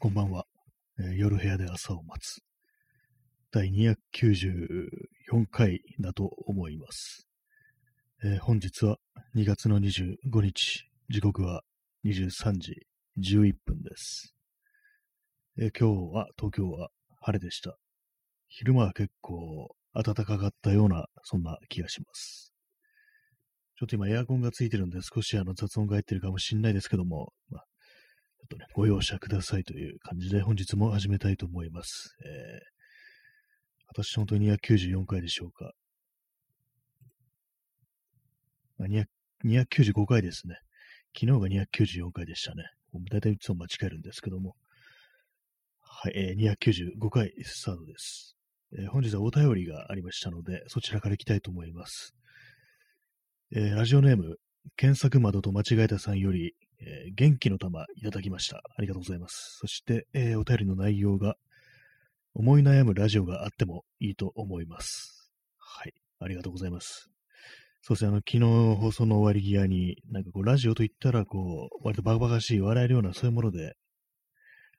こんばんは、えー夜部屋で朝を待つ。第294回だと思います。えー本日は2月の25日、時刻は23時11分です。えー今日は東京は晴れでした。昼間は結構暖かかったような、そんな気がします。ちょっと今エアコンがついてるんで少しあの雑音が入ってるかもしれないですけども、まちょっとね、ご容赦くださいという感じで本日も始めたいと思います。えー、私本当に294回でしょうか。あ295回ですね。昨日が294回でしたね。もう大体いつも間違えるんですけども。はい、えー、295回スタートです。えー本日はお便りがありましたので、そちらから行きたいと思います。えーラジオネーム、検索窓と間違えたさんより、えー元気の玉いただきました。ありがとうございます。そして、えーお便りの内容が、思い悩むラジオがあってもいいと思います。はい。ありがとうございます。そうですね、あの、昨日放送の終わり際に、なんかこう、ラジオと言ったら、こう、割とバカバカしい、笑えるような、そういうもので、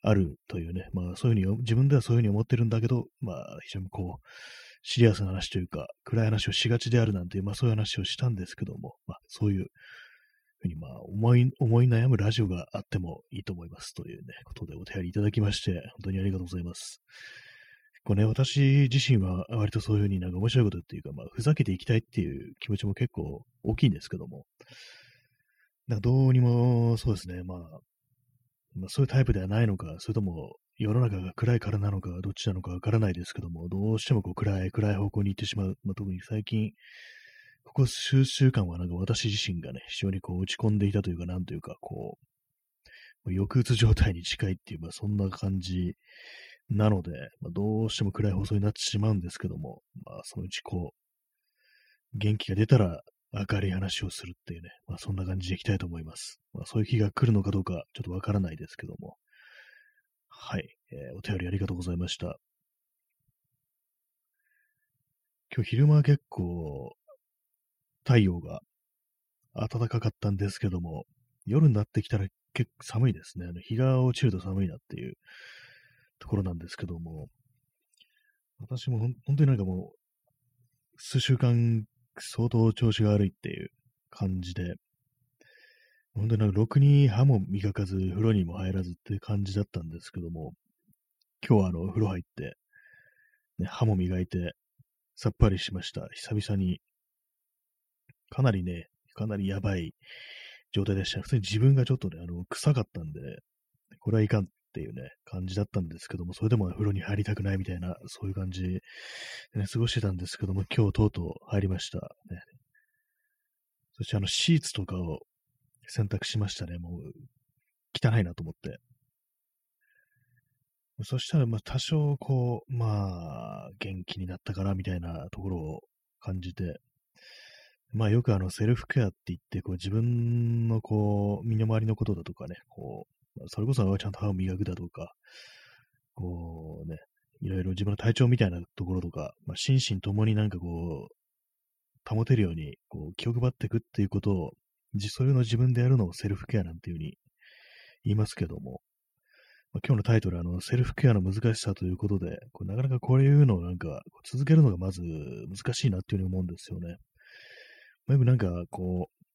あるというね、まあ、そういうふうに、自分ではそういうふうに思ってるんだけど、まあ、非常にこう、シリアスな話というか、暗い話をしがちであるなんていう、まあ、そういう話をしたんですけども、まあ、そういうふうに、まあ、思い、思い悩むラジオがあってもいいと思いますというね、ことでお便りいただきまして、本当にありがとうございます。こうね、私自身は割とそういうふうになんか面白いことっていうか、まあ、ふざけていきたいっていう気持ちも結構大きいんですけども、なんかどうにも、そうですね、まあ、まあ、そういうタイプではないのか、それとも世の中が暗いからなのか、どっちなのかわからないですけども、どうしてもこう暗い、暗い方向に行ってしまう。まあ、特に最近、ここ数週間はなんか私自身がね、非常にこう落ち込んでいたというか、なんというか、こう、抑うつ状態に近いっていう、まあそんな感じなので、まあ、どうしても暗い放送になってしまうんですけども、まあそのうちこう、元気が出たら明るい話をするっていうね、まあそんな感じでいきたいと思います。まあそういう日が来るのかどうかちょっとわからないですけども。はい、えーお便りありがとうございました。今日昼間は結構太陽が暖かかったんですけども、夜になってきたら結構寒いですね。あの日が落ちると寒いなっていうところなんですけども、私も本当になんかもう、数週間相当調子が悪いっていう感じで、本当になんかろくに歯も磨かず、風呂にも入らずっていう感じだったんですけども、今日はあの、風呂入って、ね、歯も磨いて、さっぱりしました。久々に、かなりね、かなりやばい状態でした。普通に自分がちょっとね、あの、臭かったんで、これはいかんっていうね、感じだったんですけども、それでも風呂に入りたくないみたいな、そういう感じでね、過ごしてたんですけども、今日とうとう入りました。ね、そしてあの、シーツとかを選択しましたね。もう、汚いなと思って。そしたら、まあ、多少、こう、まあ、元気になったかな、みたいなところを感じて、まあ、よくあの、セルフケアって言って、こう、自分の、こう、身の回りのことだとかね、こう、それこそちゃんと歯を磨くだとか、こうね、いろいろ自分の体調みたいなところとか、まあ、心身ともになんかこう、保てるように、こう、気を配っていくっていうことを、じそういうのを自分でやるのをセルフケアなんていうふうに言いますけども、まあ、今日のタイトル、あの、セルフケアの難しさということで、こうなかなかこういうのをなんか、続けるのがまず難しいなっていうふうに思うんですよね。まあ、よくなんか、こう、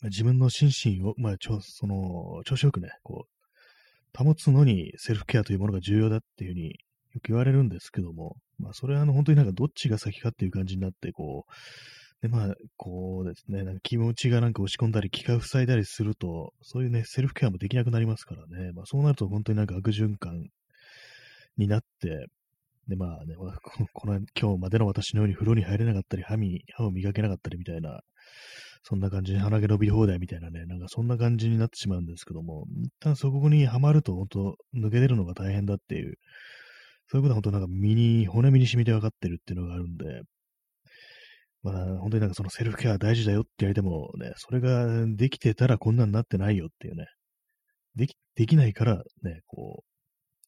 まあ自分の心身を、まあ、ちょ、その、調子よくね、こう、保つのにセルフケアというものが重要だっていうふうによく言われるんですけども、まあ、それはあの、本当になんかどっちが先かっていう感じになって、こう、で、まあ、こうですね、なんか気持ちがなんか押し込んだり、気が塞いだりすると、そういうね、セルフケアもできなくなりますからね。まあ、そうなると本当になんか悪循環になって、で、まあね、この今日までの私のように風呂に入れなかったり、歯み歯を磨けなかったりみたいな、そんな感じで鼻毛伸び放題みたいなね、なんかそんな感じになってしまうんですけども、一旦そこにはまると本当抜け出るのが大変だっていう、そういうことは本当なんか身に、骨身に染みて分かってるっていうのがあるんで、まあ、本当になんかそのセルフケア大事だよって言われてもね、それができてたらこんなんなってないよっていうね、でき、できないからね、こう、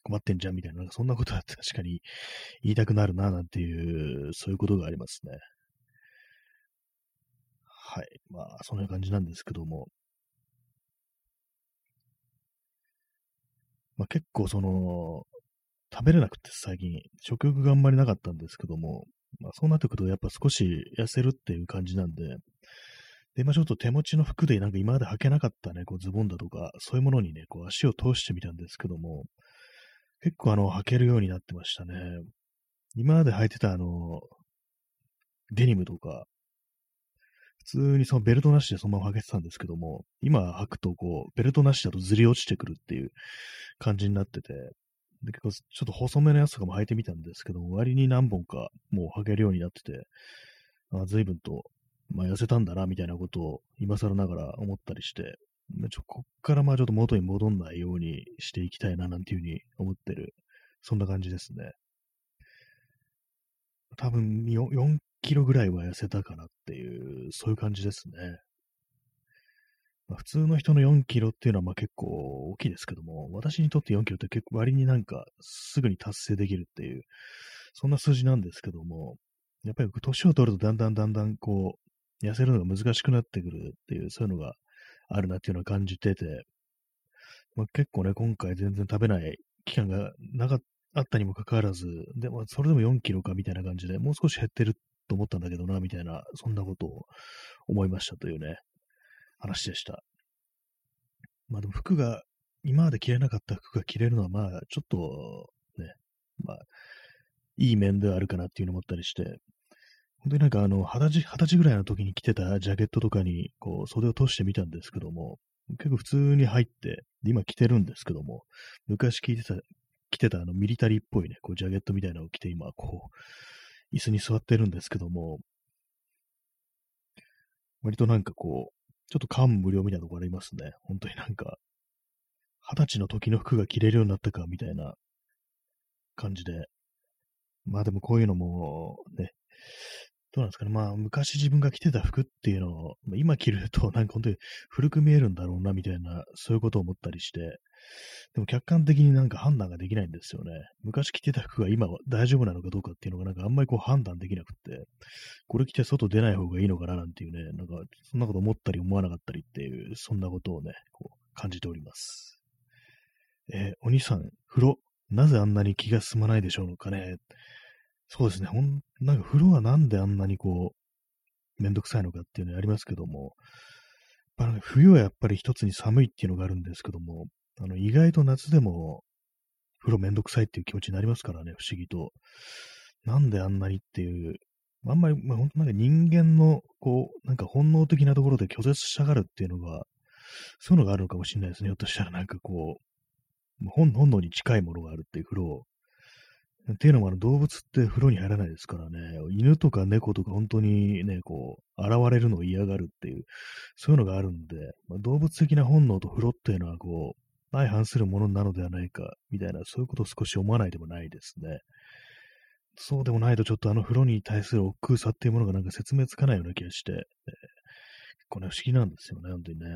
困ってんじゃんみたいな、なんかそんなことは確かに言いたくなるな、なんていう、そういうことがありますね。はい。まあ、そんな感じなんですけども。まあ、結構その、食べれなくて最近、食欲があんまりなかったんですけども、まあ、そうなってくるとやっぱ少し痩せるっていう感じなんで、で、まあちょっと手持ちの服でなんか今まで履けなかったね、こうズボンだとか、そういうものにね、こう足を通してみたんですけども、結構あの、履けるようになってましたね。今まで履いてたあの、デニムとか、普通にそのベルトなしでそのまま履けてたんですけども、今履くとこう、ベルトなしだとずり落ちてくるっていう感じになってて、で結構ちょっと細めのやつとかも履いてみたんですけども、割に何本かもう履けるようになってて、あ随分と、まあ、痩せたんだな、みたいなことを今更ながら思ったりして、ちょこっからまあちょっと元に戻んないようにしていきたいな、なんていうふうに思ってる、そんな感じですね。多分 4, 4キロぐらいは痩せたかなっていう、そういう感じですね。まあ、普通の人の4キロっていうのはまあ結構大きいですけども、私にとって4キロって結構割になんかすぐに達成できるっていう、そんな数字なんですけども、やっぱり年を取るとだんだんだんだんこう、痩せるのが難しくなってくるっていう、そういうのがあるなっていうのは感じてて、まあ、結構ね、今回全然食べない期間がなかあったにもかかわらず、でもそれでも4キロかみたいな感じで、もう少し減ってると思ったんだけどな、みたいな、そんなことを思いましたというね、話でした。まあでも服が、今まで着れなかった服が着れるのは、まあちょっとね、まあ、いい面ではあるかなっていうのを思ったりして、本当になんかあの、二十歳、二十歳ぐらいの時に着てたジャケットとかに、こう、袖を通してみたんですけども、結構普通に入って、今着てるんですけども、昔着てた、着てたあのミリタリーっぽいね、こうジャケットみたいなのを着て今、こう、椅子に座ってるんですけども、割となんかこう、ちょっと感無量みたいなとこありますね。本当になんか、二十歳の時の服が着れるようになったか、みたいな感じで。まあでもこういうのも、ね、どうなんですかね。まあ昔自分が着てた服っていうのを、今着るとなんか本当に古く見えるんだろうな、みたいな、そういうことを思ったりして、でも客観的になんか判断ができないんですよね。昔着てた服が今は大丈夫なのかどうかっていうのがなんかあんまりこう判断できなくて、これ着て外出ない方がいいのかななんていうね、なんかそんなこと思ったり思わなかったりっていう、そんなことをね、こう感じております。えー、お兄さん、風呂、なぜあんなに気が進まないでしょうかね。そうですね、ほん、なんか風呂はなんであんなにこう、めんどくさいのかっていうのありますけども、やっぱ冬はやっぱり一つに寒いっていうのがあるんですけども、あの、意外と夏でも風呂めんどくさいっていう気持ちになりますからね、不思議と。なんであんなにっていう、あんまり、まあ、本当なんか人間の、こう、なんか本能的なところで拒絶したがるっていうのが、そういうのがあるのかもしれないですね。ひょっとしたらなんかこう、本本能に近いものがあるっていう風呂っていうのもあの動物って風呂に入らないですからね、犬とか猫とか本当にね、こう、現れるのを嫌がるっていう、そういうのがあるんで、まあ、動物的な本能と風呂っていうのはこう、相反するものなのではないか、みたいな、そういうことを少し思わないでもないですね。そうでもないと、ちょっとあの風呂に対する億劫さっていうものがなんか説明つかないような気がして、えー、結構ね、不思議なんですよね、本当にね。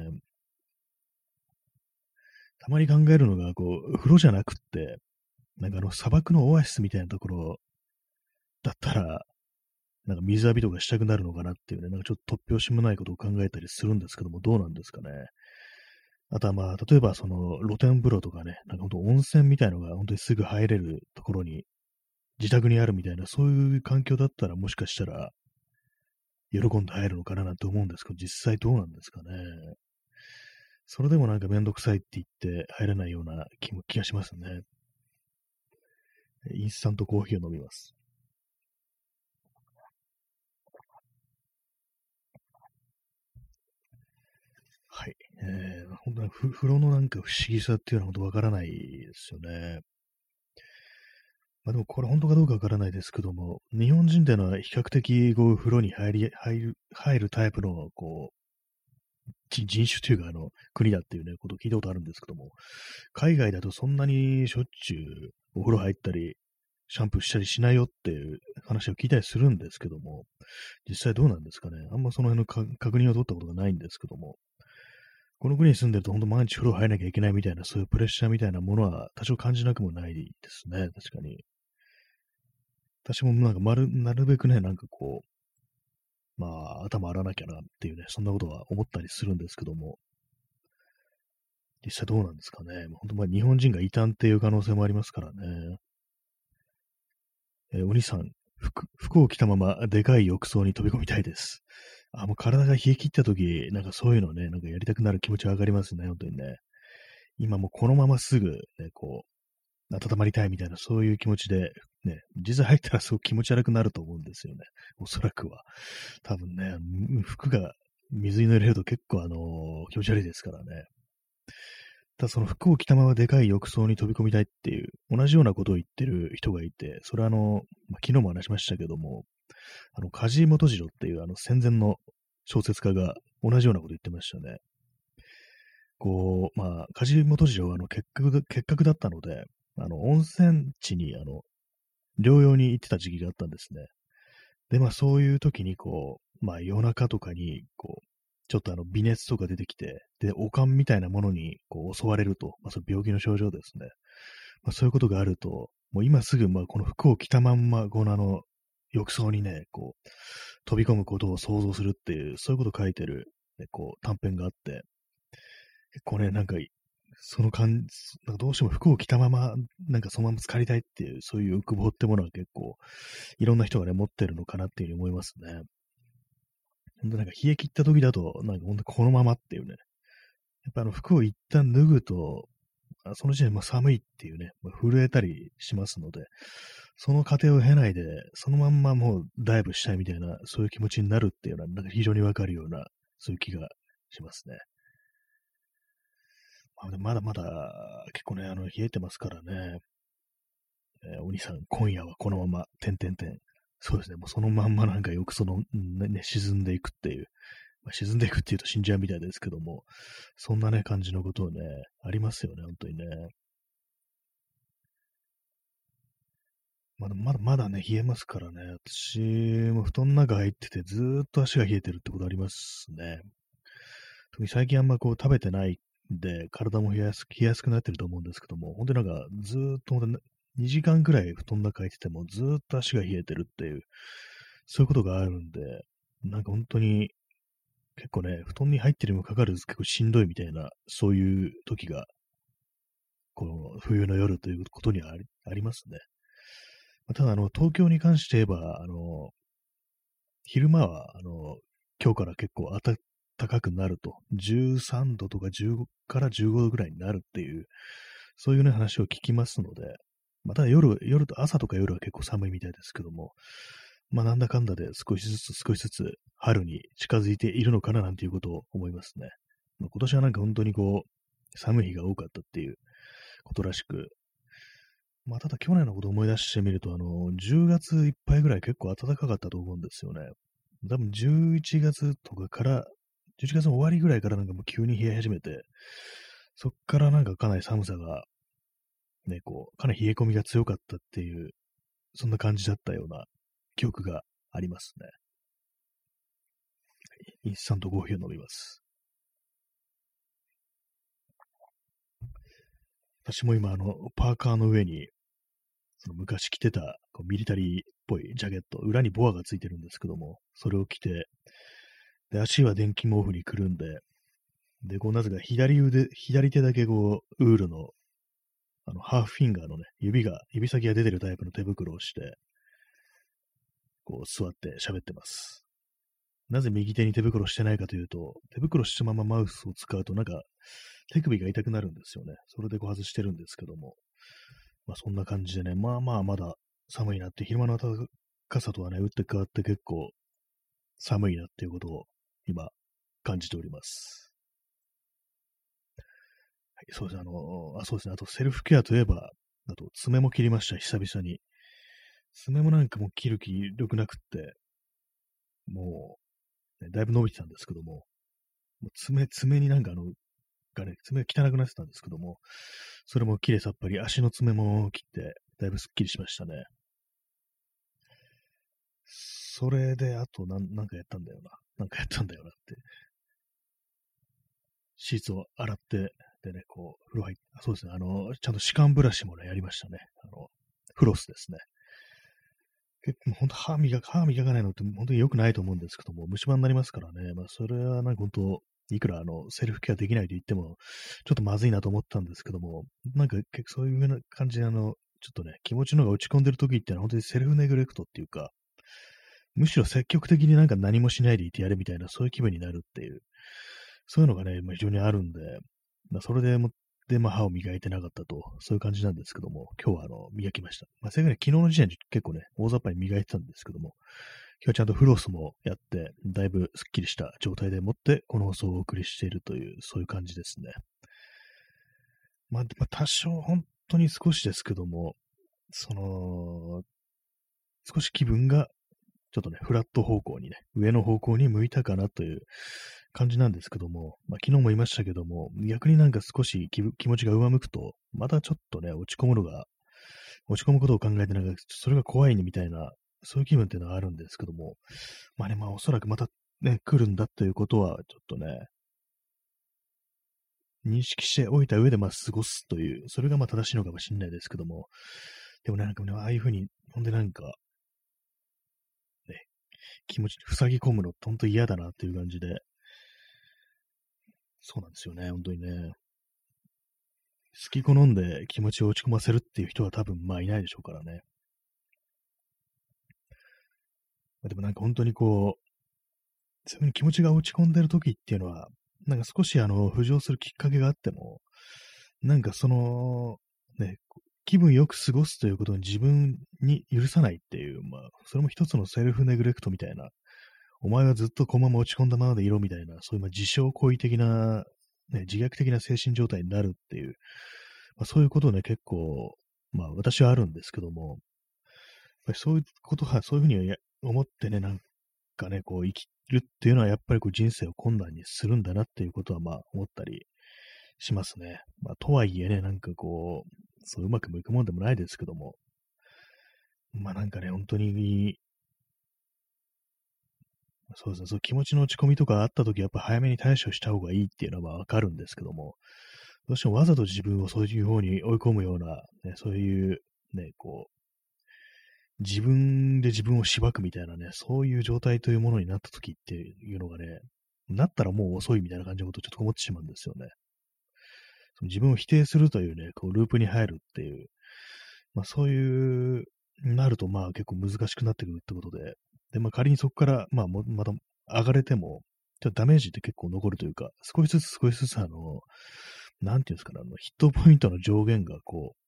たまに考えるのが、こう、風呂じゃなくって、なんかあの砂漠のオアシスみたいなところだったら、なんか水浴びとかしたくなるのかなっていうね、なんかちょっと突拍子もないことを考えたりするんですけども、どうなんですかね。あとはまあ、例えばその露天風呂とかね、なんか本当温泉みたいのが本当にすぐ入れるところに自宅にあるみたいな、そういう環境だったらもしかしたら喜んで入るのかななんて思うんですけど、実際どうなんですかね。それでもなんかめんどくさいって言って入れないような気も気がしますね。インスタントコーヒーを飲みます。はい。えー、本当に風呂のなんか不思議さっていうのは本当わからないですよね。まあでもこれ本当かどうかわからないですけども、日本人っていうのは比較的こう風呂に入り、入る、入るタイプのこう、人種というかあの国だっていうね、ことを聞いたことあるんですけども、海外だとそんなにしょっちゅうお風呂入ったり、シャンプーしたりしないよっていう話を聞いたりするんですけども、実際どうなんですかね。あんまその辺の確認を取ったことがないんですけども、この国に住んでると本当毎日風呂入らなきゃいけないみたいな、そういうプレッシャーみたいなものは多少感じなくもないですね、確かに。私もなんかまる、なるべくね、なんかこう、まあ、頭洗わなきゃなっていうね、そんなことは思ったりするんですけども、実際どうなんですかね。本当まあ日本人が異端っていう可能性もありますからね。えー、お兄さん、服、服を着たままでかい浴槽に飛び込みたいです。あ、もう体が冷え切った時、なんかそういうのね、なんかやりたくなる気持ちは上がりますね、本当にね。今もうこのまますぐ、ね、こう、温まりたいみたいな、そういう気持ちで、ね、実際入ったらすごく気持ち悪くなると思うんですよね。おそらくは。多分ね、服が水に濡れると結構あのー、気持ち悪いですからね。ただその服を着たままでかい浴槽に飛び込みたいっていう、同じようなことを言ってる人がいて、それはあの、まあ、昨日も話しましたけども、あの、梶井元次郎っていうあの戦前の小説家が同じようなこと言ってましたね。こう、まあ、梶井元次郎はあの結核結核だったので、あの、温泉地にあの、療養に行ってた時期があったんですね。で、まあそういう時にこう、まあ夜中とかに、こう、ちょっとあの微熱とか出てきて、で、おかんみたいなものにこう襲われると、まあそ病気の症状ですね。まあそういうことがあると、もう今すぐまあこの服を着たまんま、このあの、浴槽にね、こう、飛び込むことを想像するっていう、そういうことを書いてる、ね、こう、短編があって、結構ね、なんか、その感じ、なんかどうしても服を着たまま、なんかそのまま浸かりたいっていう、そういう欲望ってものは結構、いろんな人がね、持ってるのかなっていうふうに思いますね。ほんとなんか冷え切った時だと、なんかほんとこのままっていうね。やっぱあの服を一旦脱ぐと、その時点で寒いっていうね、震えたりしますので、その過程を経ないで、そのまんまもうダイブしたいみたいな、そういう気持ちになるっていうのは、なんか非常にわかるような、そういう気がしますね。まだまだ結構ね、あの、冷えてますからね。えー、お兄さん、今夜はこのまま、てんてんてん。そうですね、もうそのまんまなんかよくその、ね、ね沈んでいくっていう、まあ、沈んでいくっていうと死んじゃうみたいですけども、そんなね、感じのことをね、ありますよね、本当にね。まだまだまだね、冷えますからね。私も布団の中入っててずーっと足が冷えてるってことありますね。特に最近あんまこう食べてないで、体も冷やす冷やすくなってると思うんですけども、本当になんかずっと2時間くらい布団の中入っててもずっと足が冷えてるっていう、そういうことがあるんで、なんか本当に結構ね、布団に入ってるにもかかる結構しんどいみたいな、そういう時が、この冬の夜ということにはありますね。ただ、あの、東京に関して言えば、あの、昼間は、あの、今日から結構暖かくなると、13度とか10から15度ぐらいになるっていう、そういうね、話を聞きますので、まただ夜、夜と朝とか夜は結構寒いみたいですけども、まあなんだかんだで少しずつ少しずつ春に近づいているのかななんていうことを思いますね。ま、今年はなんか本当にこう、寒い日が多かったっていうことらしく、まあ、ただ去年のことを思い出してみると、あの、10月いっぱいぐらい結構暖かかったと思うんですよね。多分11月とかから、11月の終わりぐらいからなんかもう急に冷え始めて、そっからなんかかなり寒さが、ね、こう、かなり冷え込みが強かったっていう、そんな感じだったような記憶がありますね。インスタントコーヒーを飲みます。私も今、あの、パーカーの上に、その昔着てたこうミリタリーっぽいジャケット、裏にボアがついてるんですけども、それを着て、で、足は電気毛布にくるんで、で、こう、なぜか左腕、左手だけこう、ウールの、あの、ハーフフィンガーのね、指が、指先が出てるタイプの手袋をして、こう、座って喋ってます。なぜ右手に手袋してないかというと、手袋したままマウスを使うと、なんか、手首が痛くなるんですよね。それでこう外してるんですけども。まあそんな感じでね、まあまあまだ寒いなって、昼間の暖かさとはね、打って変わって結構寒いなっていうことを今感じております。はい、そうですね、あの、あ、そうですね、あとセルフケアといえば、あと爪も切りました、久々に。爪もなんかもう切る気力なくって、もう、ね、だいぶ伸びてたんですけども、もう爪、爪になんかあの、がね、爪が汚くなってたんですけども、それも綺麗さっぱり、足の爪も切って、だいぶスッキリしましたね。それで、あとなん、なんかやったんだよな。なんかやったんだよなって。シーツを洗って、でね、こう、風呂入って、そうですね、あの、ちゃんと歯間ブラシもね、やりましたね。あの、フロスですね。結構、本当歯磨か、歯磨かないのって本当に良くないと思うんですけども、虫歯になりますからね。まあ、それはなんか本当、いくらあの、セルフケアできないと言っても、ちょっとまずいなと思ったんですけども、なんか結構そういう風な感じであの、ちょっとね、気持ちの方が落ち込んでる時ってのは本当にセルフネグレクトっていうか、むしろ積極的になんか何もしないでいてやるみたいな、そういう気分になるっていう、そういうのがね、まあ、非常にあるんで、まあ、それでもで、まあ、歯を磨いてなかったと、そういう感じなんですけども、今日はあの、磨きました。まあ、正確に昨日の時点で結構ね、大雑把に磨いてたんですけども、今日はちゃんとフロスもやって、だいぶスッキリした状態でもって、この放送をお送りしているという、そういう感じですね。まあ、まあ、多少本当に少しですけども、その、少し気分が、ちょっとね、フラット方向にね、上の方向に向いたかなという感じなんですけども、まあ、昨日も言いましたけども、逆になんか少し気持ちが上向くと、またちょっとね、落ち込むのが、落ち込むことを考えてなんか、それが怖いねみたいな、そういう気分っていうのはあるんですけども、まあね、まあおそらくまたね、来るんだということは、ちょっとね、認識しておいた上でまあ過ごすという、それがまあ正しいのかもしれないですけども、でもね、なんかね、ああいうふうに、ほんでなんか、気持ち、塞ぎ込むの、ほんと嫌だなっていう感じで、そうなんですよね、本当にね。好き好んで気持ちを落ち込ませるっていう人は多分まあいないでしょうからね。でもなんか本当にこう、そういうに気持ちが落ち込んでる時っていうのは、なんか少しあの、浮上するきっかけがあっても、なんかその、ね、気分よく過ごすということに自分に許さないっていう、まあ、それも一つのセルフネグレクトみたいなお前はずっとこのまま落ち込んだままでいろみたいな、そういうま自傷行為的な、ね、自虐的な精神状態になるっていう、まあ、そういうことをね、結構、まあ私はあるんですけども、やっぱりそういうことは、そういうふうに思ってね、なんかね、こう生きるっていうのはやっぱりこう人生を困難にするんだなっていうことはまあ思ったりしますね。まあとはいえね、なんかこう、そううまくもいくもんでもないですけども、まあなんかね、本当に。そうですね、そう気持ちの落ち込みとかあった時やっぱ早めに対処した方がいいっていうのはわかるんですけども、どうしてもわざと自分をそういう方に追い込むような、ね、そういう、ね、こう、自分で自分を縛くみたいなね、そういう状態というものになった時っていうのがね、なったらもう遅いみたいな感じのことをちょっと思ってしまうんですよね。自分を否定するというね、こうループに入るっていう、まあそういう、なるとまあ結構難しくなってくるってことで、で、まあ仮にそこから、まあ、また上がれても、ちょっとダメージって結構残るというか、少しずつ少しずつあの、なんていうんですかね、あの、ヒットポイントの上限がこう、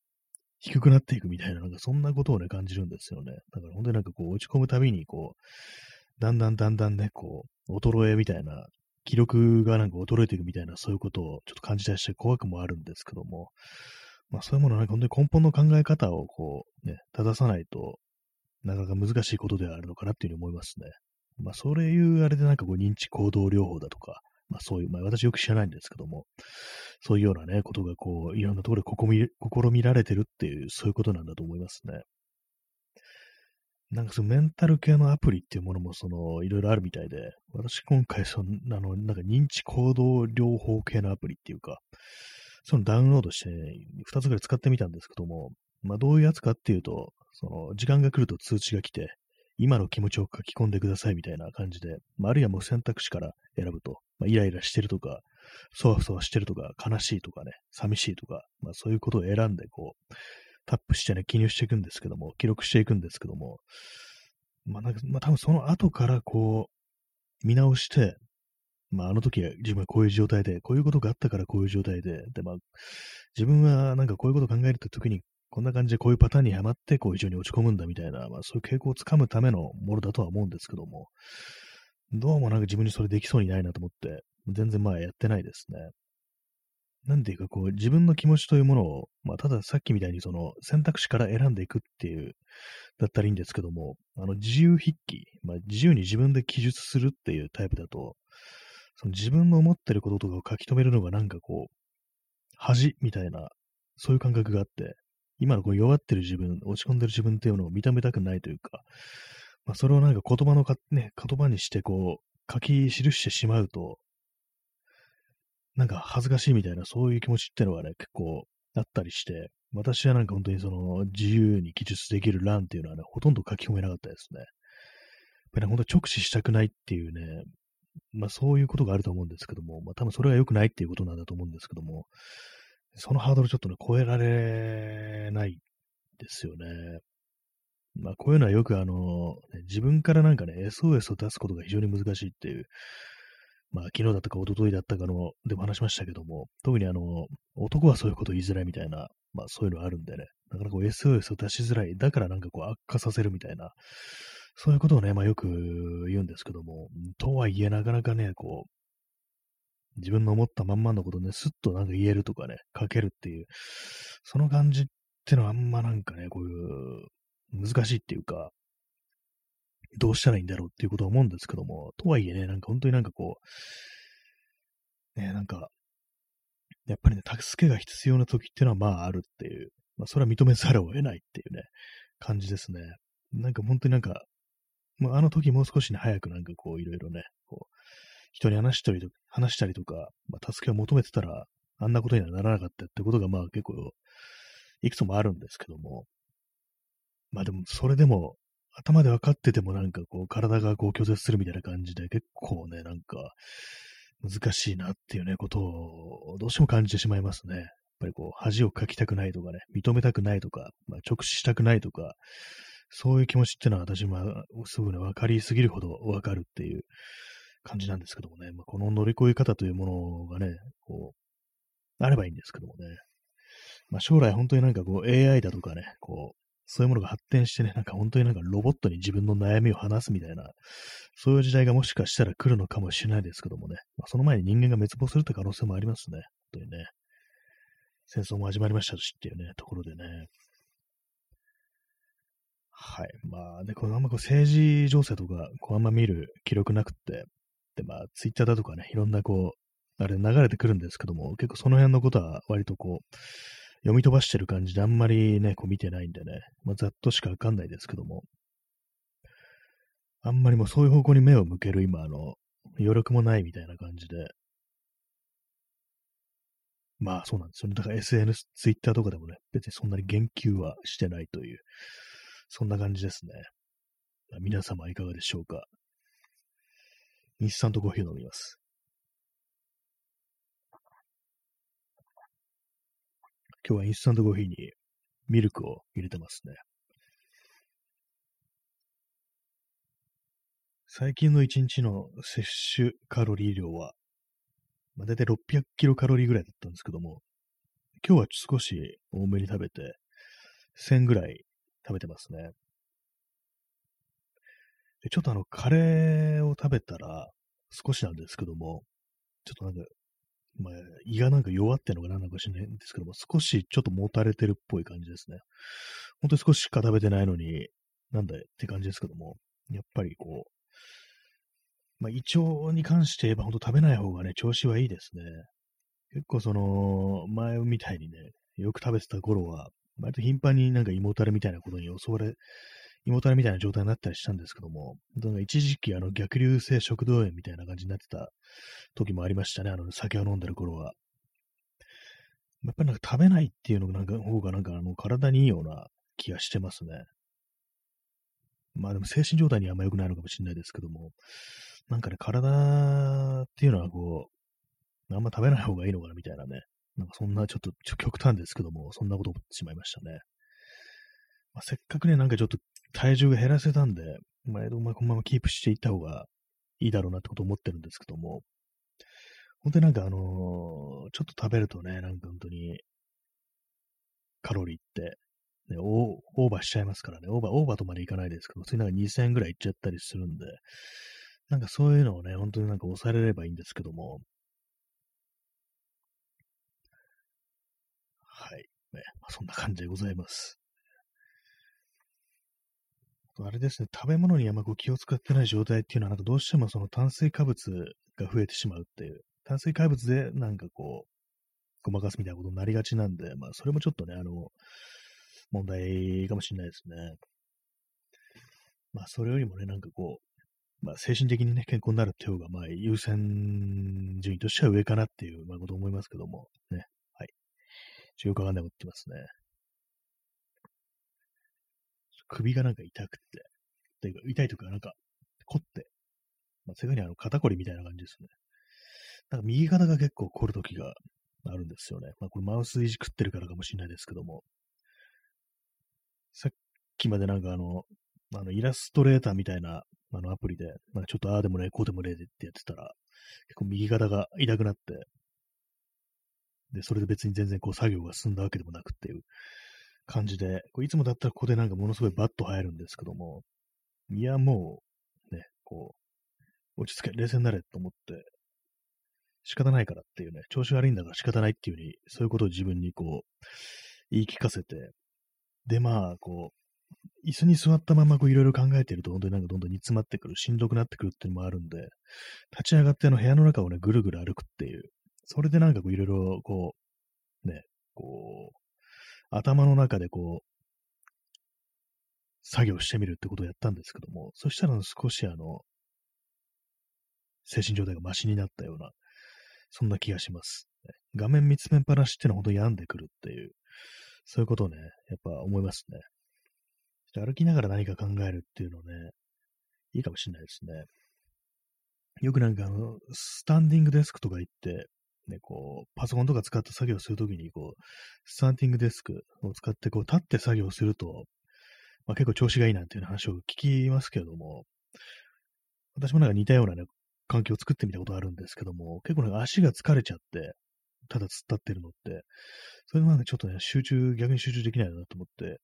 低くなっていくみたいな、なんかそんなことをね、感じるんですよね。だから本当になんかこう、落ち込むたびに、こう、だんだんだんだんね、こう、衰えみたいな、記録がなんか衰えていくみたいな、そういうことをちょっと感じたりして怖くもあるんですけども、まあそういうものなんか本当に根本の考え方をこう、ね、正さないと、なかなか難しいことではあるのかなっていうふうに思いますね。まあ、それいうあれでなんかこう認知行動療法だとか、まあそういう、まあ私よく知らないんですけども、そういうようなね、ことがこう、いろんなところで試み試みられてるっていう、そういうことなんだと思いますね。なんかそのメンタル系のアプリっていうものもその、いろいろあるみたいで、私今回その、あの、なんか認知行動療法系のアプリっていうか、そのダウンロードして、ね、2つぐらい使ってみたんですけども、まあどういうやつかっていうと、その、時間が来ると通知が来て、今の気持ちを書き込んでくださいみたいな感じで、まあ、あるいはもう選択肢から選ぶと、まあ、イライラしてるとか、そわそわしてるとか、悲しいとかね、寂しいとか、まあ、そういうことを選んで、こう、タップしてね、記入していくんですけども、記録していくんですけども、まあ、なんか、まあ、多分その後からこう、見直して、まあ、あの時は自分はこういう状態で、こういうことがあったからこういう状態で、で、まあ、自分はなんかこういうことを考えると時にこんな感じでこういうパターンにはまって、こう非常に落ち込むんだみたいな、まあそういう傾向をつかむためのものだとは思うんですけども、どうもなんか自分にそれできそうにないなと思って、全然まあやってないですね。なんていうかこう自分の気持ちというものを、まあたださっきみたいにその選択肢から選んでいくっていう、だったらいいんですけども、あの自由筆記、まあ自由に自分で記述するっていうタイプだと、その自分の思ってることとかを書き留めるのがなんかこう、恥みたいな、そういう感覚があって、今のこう弱ってる自分、落ち込んでる自分っていうのを認めたくないというか、まあ、それをなんか言葉のか、ね、言葉にしてこう、書き記してしまうと、なんか恥ずかしいみたいな、そういう気持ちってのはね、結構あったりして、私はなんか本当にその自由に記述できる欄っていうのはね、ほとんど書き込めなかったですね。やっぱり、ね、本当直視したくないっていうね、まあそういうことがあると思うんですけども、まあ多分それが良くないっていうことなんだと思うんですけども、そのハードルちょっとね、超えられないですよね。まあこういうのはよくあの、自分からなんかね、SOS を出すことが非常に難しいっていう、まあ昨日だったか一昨日だったかの、でも話しましたけども、特にあの、男はそういうこと言いづらいみたいな、まあそういうのあるんでね、なかなか SOS を出しづらい、だからなんかこう悪化させるみたいな、そういうことをね、まあよく言うんですけども、とはいえなかなかね、こう、自分の思ったまんまのことね、すっとなんか言えるとかね、書けるっていう、その感じってのはあんまなんかね、こういう、難しいっていうか、どうしたらいいんだろうっていうことを思うんですけども、とはいえね、なんか本当になんかこう、ね、なんか、やっぱりね、助けが必要な時っていうのはまああるっていう、まあそれは認めざるを得ないっていうね、感じですね。なんか本当になんか、まあ、あの時もう少しね、早くなんかこういろいろね、こう、人に話したりとか、話したりとか、まあ、助けを求めてたら、あんなことにはならなかったってことが、まあ結構、いくつもあるんですけども、まあでも、それでも、頭で分かっててもなんかこう、体がこう拒絶するみたいな感じで、結構ね、なんか、難しいなっていうね、ことを、どうしても感じてしまいますね。やっぱりこう、恥をかきたくないとかね、認めたくないとか、まあ、直視したくないとか、そういう気持ちっていうのは私もすぐね、分かりすぎるほど分かるっていう感じなんですけどもね、まあ、この乗り越え方というものがね、こう、あればいいんですけどもね、まあ、将来本当になんかこう AI だとかね、こう、そういうものが発展してね、なんか本当になんかロボットに自分の悩みを話すみたいな、そういう時代がもしかしたら来るのかもしれないですけどもね、まあ、その前に人間が滅亡するって可能性もありますね。本当にね。戦争も始まりましたしっていうね、ところでね。はい。まあね、このあんまこう政治情勢とか、こうあんま見る記録なくって、で、まあ、ツイッターだとかね、いろんなこう、あれ流れてくるんですけども、結構その辺のことは割とこう、読み飛ばしてる感じであんまりね、こう見てないんでね、まあ、ざっとしかわかんないですけども、あんまりもうそういう方向に目を向ける今、あの、余力もないみたいな感じで、まあそうなんですよね。だから SNS、ツイッターとかでもね、別にそんなに言及はしてないという、そんな感じですね。皆様いかがでしょうか。インスタントコーヒー飲みます。今日はインスタントコーヒーにミルクを入れてますね。最近の1日の摂取カロリー量は、まあ、大体600キロカロリーぐらいだったんですけども、今日は少し多めに食べて、1000ぐらい食べてますね。でちょっとあの、カレーを食べたら、少しなんですけども、ちょっとなんか、まあ、胃がなんか弱ってんのかななんかしないんですけども、少しちょっともたれてるっぽい感じですね。ほんと少ししか食べてないのに、なんだって感じですけども、やっぱりこう、まあ、胃腸に関して言えば、ほんと食べない方がね、調子はいいですね。結構その、前みたいにね、よく食べてた頃は、割と頻繁になんか胃もたれみたいなことに襲われ胃もたれみたいな状態になったりしたんですけども、一時期あの逆流性食道炎みたいな感じになってた時もありましたね、あの酒を飲んでる頃は。やっぱりなんか食べないっていうのがなんか方がなんかあの体にいいような気がしてますね。まあでも精神状態にあんま良くないのかもしれないですけども、なんかね、体っていうのはこう、あんま食べない方がいいのかなみたいなね、なんかそんなちょっと極端ですけども、そんなこと思ってしまいましたね。まあ、せっかくね、なんかちょっと体重が減らせたんで、まあ、このままキープしていった方がいいだろうなってこと思ってるんですけども、本当になんかあのー、ちょっと食べるとね、なんか本当に、カロリーって、ね、オーバーしちゃいますからね、オーバー、オーバーとまでいかないですけど、普通になんか2000円ぐらいいっちゃったりするんで、なんかそういうのをね、本当になんか抑えれればいいんですけども、はい。ね、そんな感じでございます。あれですね、食べ物にあんまこ気を使ってない状態っていうのは、なんかどうしてもその炭水化物が増えてしまうっていう、炭水化物でなんかこう、ごまかすみたいなことになりがちなんで、まあそれもちょっとね、あの、問題かもしれないですね。まあそれよりもね、なんかこう、まあ精神的にね、健康になるっていう方が、まあ優先順位としては上かなっていう、まあこと思いますけども、ね。はい。ちょよくわかんないこと言ってますね。首がなんか痛くて、ていうか痛いというかなんか凝ってまあ、正確にあの肩こりみたいな感じですね。なんか右肩が結構凝るときがあるんですよね。まあこれマウスいじくってるからかもしれないですけども。さっきまでなんかあの、あのイラストレーターみたいなあのアプリで、まあちょっとああでもね、こうでもねってやってたら、結構右肩が痛くなって、で、それで別に全然こう作業が進んだわけでもなくっていう感じで、こういつもだったらここでなんかものすごいバッと入るんですけども、いや、もう、ね、こう、落ち着け、冷静になれと思って、仕方ないからっていうね、調子悪いんだから仕方ないっていうふうに、そういうことを自分にこう、言い聞かせて、で、まあ、こう、椅子に座ったままこういろいろ考えてると、本当になんかどんどん煮詰まってくる、しんどくなってくるっていうのもあるんで、立ち上がってあの部屋の中をね、ぐるぐる歩くっていう、それでなんかこういろいろこう、ね、こう、頭の中でこう、作業してみるってことをやったんですけども、そしたら少しあの、精神状態がマシになったような、そんな気がします。画面見つめっぱなしってのは本当に病んでくるっていう、そういうことをね、やっぱ思いますね。歩きながら何か考えるっていうのね、いいかもしれないですね。よくなんかあの、スタンディングデスクとか行って、ね、こう、パソコンとか使って作業するときに、こう、スタンディングデスクを使って、こう、立って作業すると、まあ、結構調子がいいなんていう話を聞きますけれども、私もなんか似たようなね、環境を作ってみたことあるんですけども、結構なんか足が疲れちゃって、ただ突っ立ってるのって、それなんかちょっとね、集中、逆に集中できないなと思って、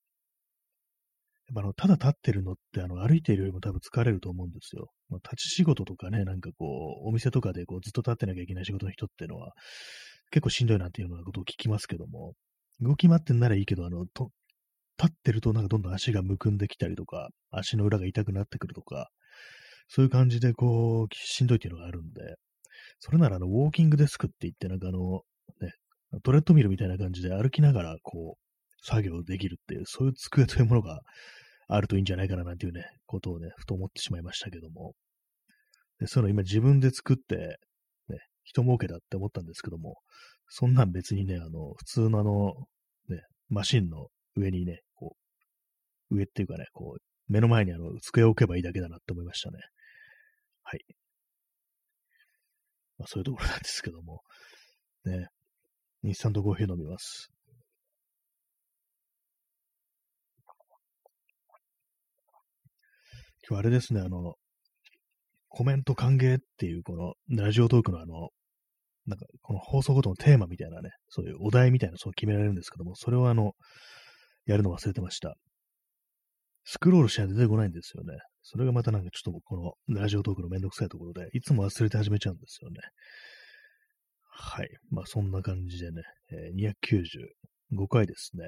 ぱあの、ただ立ってるのって、あの、歩いているよりも多分疲れると思うんですよ。まあ、立ち仕事とかね、なんかこう、お店とかでこうずっと立ってなきゃいけない仕事の人っていうのは、結構しんどいなっていうようなことを聞きますけども、動き回ってんならいいけど、あの、と立ってるとなんかどんどん足がむくんできたりとか、足の裏が痛くなってくるとか、そういう感じでこう、しんどいっていうのがあるんで、それならあの、ウォーキングデスクって言って、なんかあの、ね、トレッドミルみたいな感じで歩きながらこう、作業できるっていう、そういう机というものがあるといいんじゃないかななんていうね、ことをね、ふと思ってしまいましたけども。でそういうの今自分で作って、ね、人儲けだって思ったんですけども、そんなん別にね、あの、普通のあの、ね、マシンの上にね、こう、上っていうかね、こう、目の前にあの、机を置けばいいだけだなって思いましたね。はい。まあそういうところなんですけども、ね、日産とコーヒー飲みます。あれですね、あの、コメント歓迎っていう、この、ラジオトークのあの、なんか、この放送ごとのテーマみたいなね、そういうお題みたいなそう決められるんですけども、それをあの、やるの忘れてました。スクロールしないと出てこないんですよね。それがまたなんかちょっとこのラジオトークのめんどくさいところで、いつも忘れて始めちゃうんですよね。はい。まあそんな感じでね、え、295回ですね。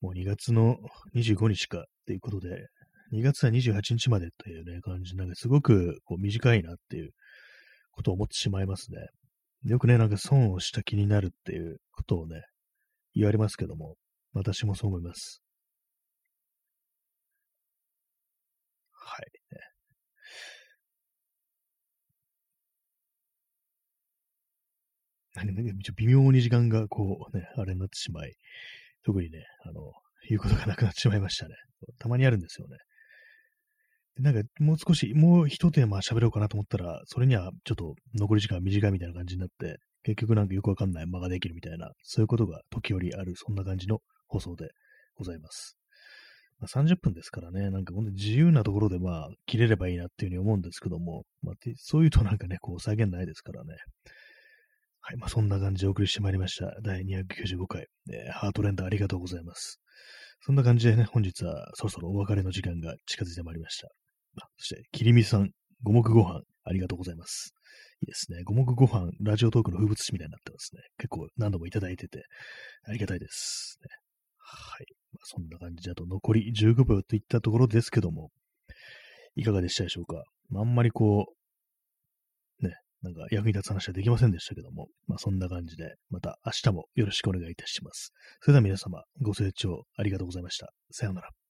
もう2月の25日かっていうことで、2月は28日までというね、感じなんですごくこう短いなっていうことを思ってしまいますね。よくね、なんか損をした気になるっていうことをね、言われますけども、私もそう思います。はい、何ね、微妙に時間がこうね、あれになってしまい、特にね、あの、言うことがなくなってしまいましたね。たまにあるんですよね。なんか、もう少し、もう一テーマ喋ろうかなと思ったら、それにはちょっと残り時間短いみたいな感じになって、結局なんかよくわかんない間ができるみたいな、そういうことが時折ある、そんな感じの放送でございます。まあ、30分ですからね、なんか本当に自由なところでまあ、切れればいいなっていうふうに思うんですけども、まあ、そういうとなんかね、こう、再現ないですからね。はい、まあ、そんな感じでお送りしてまいりました。第295回、えー、ハートレンダーありがとうございます。そんな感じでね、本日はそろそろお別れの時間が近づいてまいりました。そして、きりみさん、五目ご飯、ありがとうございます。いいですね。五目ご飯、ラジオトークの風物詩みたいになってますね。結構何度もいただいてて、ありがたいです。ね、はい。まあ、そんな感じで、あと残り15秒といったところですけども、いかがでしたでしょうか。まあ、あんまりこう、ね、なんか役に立つ話はできませんでしたけども、まあそんな感じで、また明日もよろしくお願いいたします。それでは皆様、ご清聴ありがとうございました。さようなら。